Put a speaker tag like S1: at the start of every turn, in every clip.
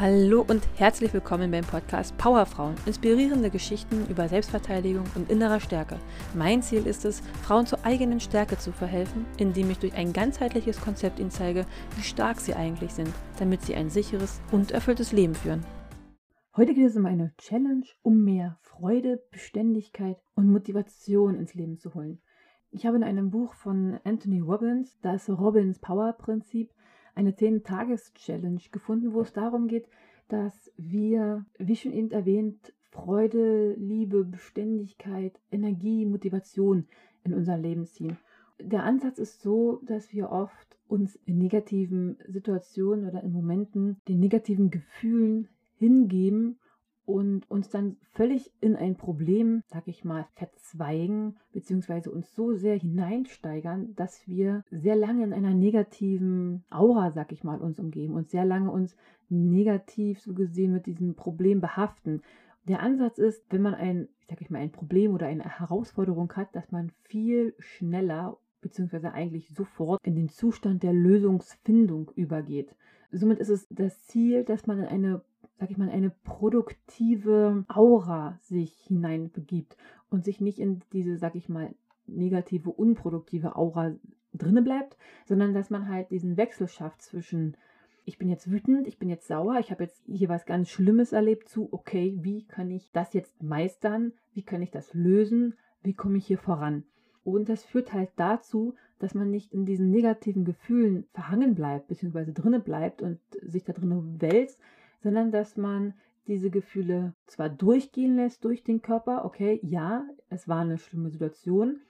S1: Hallo und herzlich willkommen beim Podcast Powerfrauen. Inspirierende Geschichten über Selbstverteidigung und innerer Stärke. Mein Ziel ist es, Frauen zur eigenen Stärke zu verhelfen, indem ich durch ein ganzheitliches Konzept ihnen zeige, wie stark sie eigentlich sind, damit sie ein sicheres und erfülltes Leben führen.
S2: Heute geht es um eine Challenge, um mehr Freude, Beständigkeit und Motivation ins Leben zu holen. Ich habe in einem Buch von Anthony Robbins das Robbins Power Prinzip eine 10-Tages-Challenge gefunden, wo es darum geht, dass wir, wie schon eben erwähnt, Freude, Liebe, Beständigkeit, Energie, Motivation in unser Leben ziehen. Der Ansatz ist so, dass wir oft uns in negativen Situationen oder in Momenten den negativen Gefühlen hingeben und uns dann völlig in ein Problem, sag ich mal, verzweigen, beziehungsweise uns so sehr hineinsteigern, dass wir sehr lange in einer negativen Aura, sag ich mal, uns umgeben und sehr lange uns negativ so gesehen mit diesem Problem behaften. Der Ansatz ist, wenn man ein, sag ich mal, ein Problem oder eine Herausforderung hat, dass man viel schneller beziehungsweise eigentlich sofort in den Zustand der Lösungsfindung übergeht. Somit ist es das Ziel, dass man in eine sag ich mal, eine produktive Aura sich hineinbegibt und sich nicht in diese, sag ich mal, negative, unproduktive Aura drinne bleibt, sondern dass man halt diesen Wechsel schafft zwischen ich bin jetzt wütend, ich bin jetzt sauer, ich habe jetzt hier was ganz Schlimmes erlebt zu, okay, wie kann ich das jetzt meistern? Wie kann ich das lösen? Wie komme ich hier voran? Und das führt halt dazu, dass man nicht in diesen negativen Gefühlen verhangen bleibt, beziehungsweise drinne bleibt und sich da drinnen wälzt, sondern dass man diese Gefühle zwar durchgehen lässt durch den Körper, okay, ja, es war eine schlimme Situation,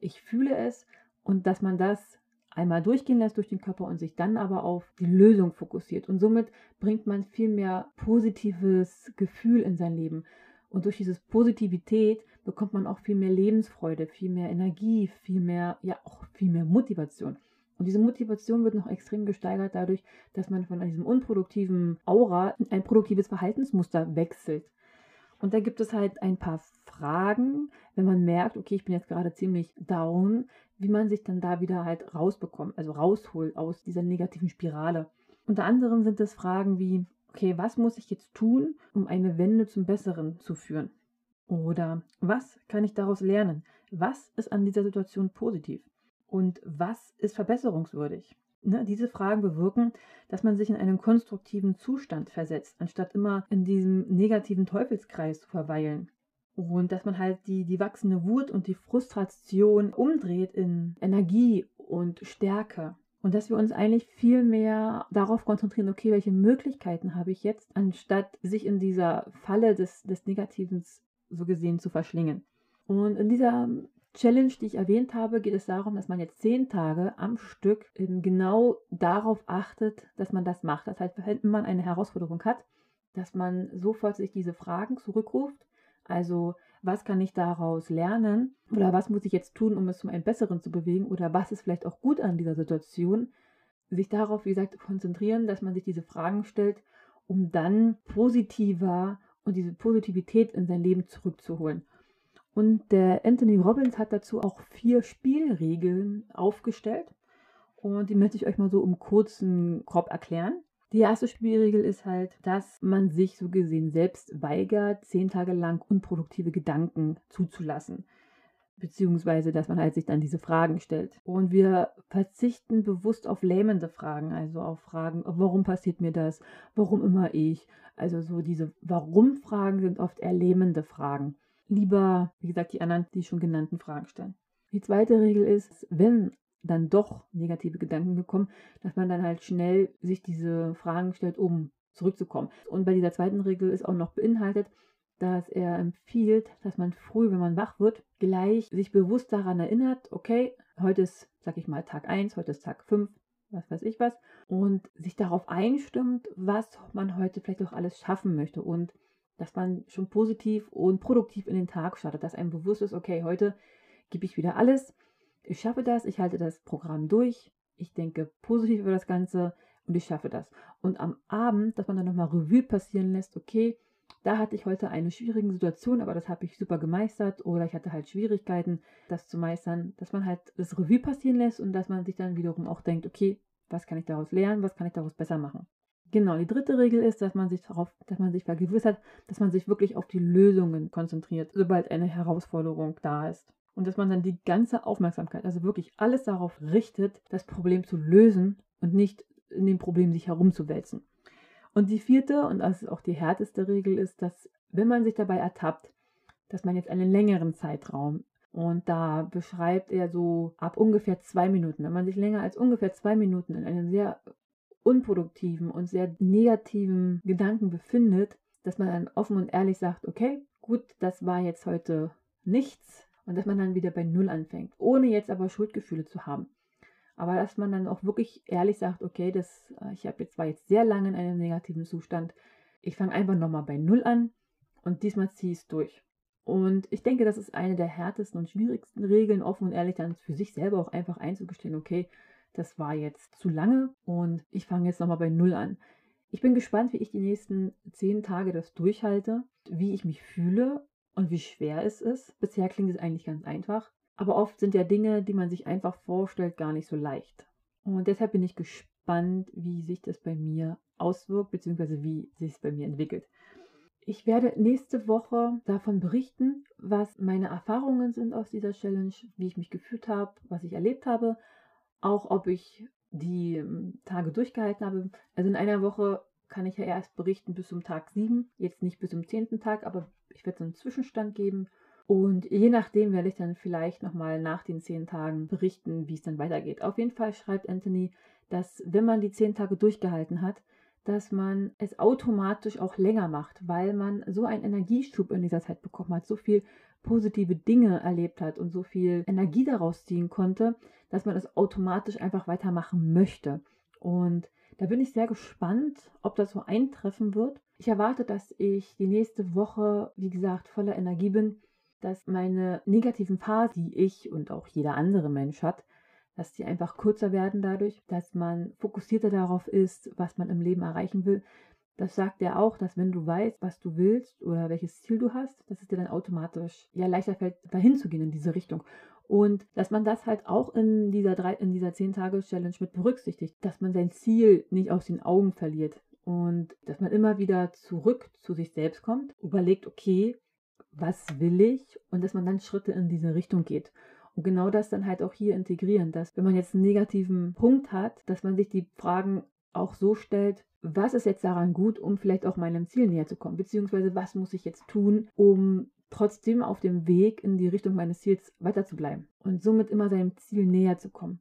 S2: ich fühle es und dass man das einmal durchgehen lässt durch den Körper und sich dann aber auf die Lösung fokussiert. Und somit bringt man viel mehr positives Gefühl in sein Leben. Und durch diese Positivität bekommt man auch viel mehr Lebensfreude, viel mehr Energie, viel mehr, ja, auch viel mehr Motivation. Und diese Motivation wird noch extrem gesteigert dadurch, dass man von diesem unproduktiven Aura in ein produktives Verhaltensmuster wechselt. Und da gibt es halt ein paar Fragen, wenn man merkt, okay, ich bin jetzt gerade ziemlich down, wie man sich dann da wieder halt rausbekommt, also rausholt aus dieser negativen Spirale. Unter anderem sind es Fragen wie, okay, was muss ich jetzt tun, um eine Wende zum Besseren zu führen? Oder was kann ich daraus lernen? Was ist an dieser Situation positiv? Und was ist verbesserungswürdig? Ne, diese Fragen bewirken, dass man sich in einen konstruktiven Zustand versetzt, anstatt immer in diesem negativen Teufelskreis zu verweilen. Und dass man halt die, die wachsende Wut und die Frustration umdreht in Energie und Stärke. Und dass wir uns eigentlich viel mehr darauf konzentrieren, okay, welche Möglichkeiten habe ich jetzt, anstatt sich in dieser Falle des, des Negativen so gesehen zu verschlingen. Und in dieser Challenge, die ich erwähnt habe, geht es darum, dass man jetzt zehn Tage am Stück genau darauf achtet, dass man das macht. Das heißt, wenn man eine Herausforderung hat, dass man sofort sich diese Fragen zurückruft. Also, was kann ich daraus lernen? Oder was muss ich jetzt tun, um es zum einen besseren zu bewegen? Oder was ist vielleicht auch gut an dieser Situation? Sich darauf, wie gesagt, konzentrieren, dass man sich diese Fragen stellt, um dann positiver und diese Positivität in sein Leben zurückzuholen. Und der Anthony Robbins hat dazu auch vier Spielregeln aufgestellt. Und die möchte ich euch mal so im kurzen Korb erklären. Die erste Spielregel ist halt, dass man sich so gesehen selbst weigert, zehn Tage lang unproduktive Gedanken zuzulassen. Beziehungsweise, dass man halt sich dann diese Fragen stellt. Und wir verzichten bewusst auf lähmende Fragen, also auf Fragen, warum passiert mir das? Warum immer ich? Also so diese Warum-Fragen sind oft eher lähmende Fragen lieber, wie gesagt, die anderen, die schon genannten Fragen stellen. Die zweite Regel ist, wenn dann doch negative Gedanken gekommen, dass man dann halt schnell sich diese Fragen stellt, um zurückzukommen. Und bei dieser zweiten Regel ist auch noch beinhaltet, dass er empfiehlt, dass man früh, wenn man wach wird, gleich sich bewusst daran erinnert, okay, heute ist, sag ich mal, Tag 1, heute ist Tag 5, was weiß ich was, und sich darauf einstimmt, was man heute vielleicht auch alles schaffen möchte und dass man schon positiv und produktiv in den Tag startet, dass einem bewusst ist, okay, heute gebe ich wieder alles, ich schaffe das, ich halte das Programm durch, ich denke positiv über das Ganze und ich schaffe das. Und am Abend, dass man dann nochmal Revue passieren lässt, okay, da hatte ich heute eine schwierige Situation, aber das habe ich super gemeistert oder ich hatte halt Schwierigkeiten, das zu meistern, dass man halt das Revue passieren lässt und dass man sich dann wiederum auch denkt, okay, was kann ich daraus lernen, was kann ich daraus besser machen. Genau, die dritte Regel ist, dass man sich darauf, dass man sich vergewissert, dass man sich wirklich auf die Lösungen konzentriert, sobald eine Herausforderung da ist. Und dass man dann die ganze Aufmerksamkeit, also wirklich alles darauf richtet, das Problem zu lösen und nicht in dem Problem sich herumzuwälzen. Und die vierte, und das ist auch die härteste Regel, ist, dass wenn man sich dabei ertappt, dass man jetzt einen längeren Zeitraum und da beschreibt er so ab ungefähr zwei Minuten, wenn man sich länger als ungefähr zwei Minuten in einem sehr unproduktiven und sehr negativen Gedanken befindet, dass man dann offen und ehrlich sagt, okay, gut, das war jetzt heute nichts und dass man dann wieder bei Null anfängt, ohne jetzt aber Schuldgefühle zu haben. Aber dass man dann auch wirklich ehrlich sagt, okay, das, äh, ich habe jetzt war jetzt sehr lange in einem negativen Zustand. Ich fange einfach nochmal bei Null an und diesmal ziehe ich es durch. Und ich denke, das ist eine der härtesten und schwierigsten Regeln, offen und ehrlich dann für sich selber auch einfach einzugestehen, okay, das war jetzt zu lange und ich fange jetzt nochmal bei Null an. Ich bin gespannt, wie ich die nächsten zehn Tage das durchhalte, wie ich mich fühle und wie schwer es ist. Bisher klingt es eigentlich ganz einfach. Aber oft sind ja Dinge, die man sich einfach vorstellt, gar nicht so leicht. Und deshalb bin ich gespannt, wie sich das bei mir auswirkt, beziehungsweise wie sich es bei mir entwickelt. Ich werde nächste Woche davon berichten, was meine Erfahrungen sind aus dieser Challenge, wie ich mich gefühlt habe, was ich erlebt habe, auch ob ich die ähm, Tage durchgehalten habe. Also in einer Woche kann ich ja erst berichten bis zum Tag 7, jetzt nicht bis zum 10. Tag, aber ich werde so einen Zwischenstand geben und je nachdem werde ich dann vielleicht nochmal nach den zehn Tagen berichten, wie es dann weitergeht. Auf jeden Fall schreibt Anthony, dass wenn man die zehn Tage durchgehalten hat, dass man es automatisch auch länger macht, weil man so einen Energieschub in dieser Zeit bekommen hat, so viel positive Dinge erlebt hat und so viel Energie daraus ziehen konnte, dass man es automatisch einfach weitermachen möchte. Und da bin ich sehr gespannt, ob das so eintreffen wird. Ich erwarte, dass ich die nächste Woche, wie gesagt, voller Energie bin dass meine negativen Phasen, die ich und auch jeder andere Mensch hat, dass die einfach kürzer werden dadurch, dass man fokussierter darauf ist, was man im Leben erreichen will. Das sagt er auch, dass wenn du weißt, was du willst oder welches Ziel du hast, dass es dir dann automatisch ja leichter fällt, dahin zu gehen in diese Richtung. Und dass man das halt auch in dieser drei, in dieser 10-Tage-Challenge mit berücksichtigt, dass man sein Ziel nicht aus den Augen verliert und dass man immer wieder zurück zu sich selbst kommt, überlegt, okay, was will ich und dass man dann Schritte in diese Richtung geht. Und genau das dann halt auch hier integrieren, dass wenn man jetzt einen negativen Punkt hat, dass man sich die Fragen auch so stellt, was ist jetzt daran gut, um vielleicht auch meinem Ziel näher zu kommen, beziehungsweise was muss ich jetzt tun, um trotzdem auf dem Weg in die Richtung meines Ziels weiter zu bleiben und somit immer seinem Ziel näher zu kommen.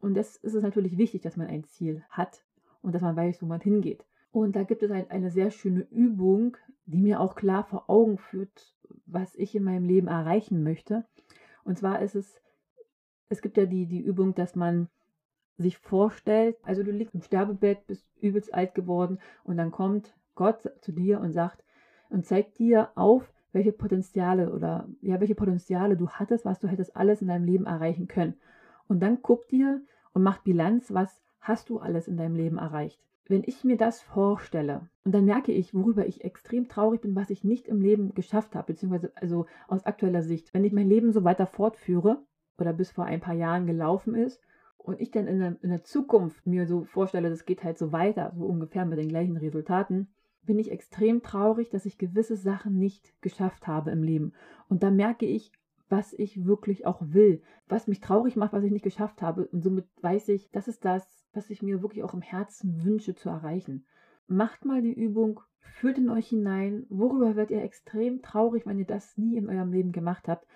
S2: Und das ist es natürlich wichtig, dass man ein Ziel hat und dass man weiß, wo man hingeht. Und da gibt es halt eine sehr schöne Übung, die mir auch klar vor Augen führt, was ich in meinem Leben erreichen möchte. Und zwar ist es, es gibt ja die, die Übung, dass man sich vorstellt, also du liegst im Sterbebett, bist übelst alt geworden und dann kommt Gott zu dir und sagt und zeigt dir auf, welche Potenziale oder ja, welche Potenziale du hattest, was du hättest alles in deinem Leben erreichen können. Und dann guckt dir und macht Bilanz, was hast du alles in deinem Leben erreicht. Wenn ich mir das vorstelle und dann merke ich, worüber ich extrem traurig bin, was ich nicht im Leben geschafft habe, beziehungsweise also aus aktueller Sicht, wenn ich mein Leben so weiter fortführe oder bis vor ein paar Jahren gelaufen ist und ich dann in der, in der Zukunft mir so vorstelle, das geht halt so weiter, so ungefähr mit den gleichen Resultaten, bin ich extrem traurig, dass ich gewisse Sachen nicht geschafft habe im Leben. Und da merke ich, was ich wirklich auch will, was mich traurig macht, was ich nicht geschafft habe. Und somit weiß ich, das ist das, was ich mir wirklich auch im Herzen wünsche zu erreichen. Macht mal die Übung, fühlt in euch hinein, worüber werdet ihr extrem traurig, wenn ihr das nie in eurem Leben gemacht habt.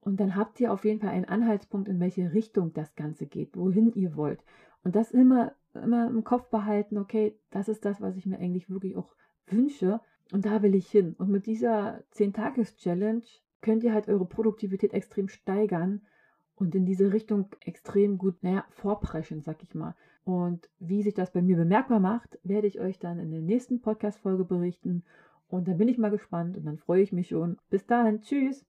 S2: Und dann habt ihr auf jeden Fall einen Anhaltspunkt, in welche Richtung das Ganze geht, wohin ihr wollt. Und das immer, immer im Kopf behalten, okay, das ist das, was ich mir eigentlich wirklich auch wünsche. Und da will ich hin. Und mit dieser 10-Tages-Challenge könnt ihr halt eure Produktivität extrem steigern und in diese Richtung extrem gut, naja, vorpreschen, sag ich mal. Und wie sich das bei mir bemerkbar macht, werde ich euch dann in der nächsten Podcast-Folge berichten. Und dann bin ich mal gespannt und dann freue ich mich schon. Bis dahin, tschüss!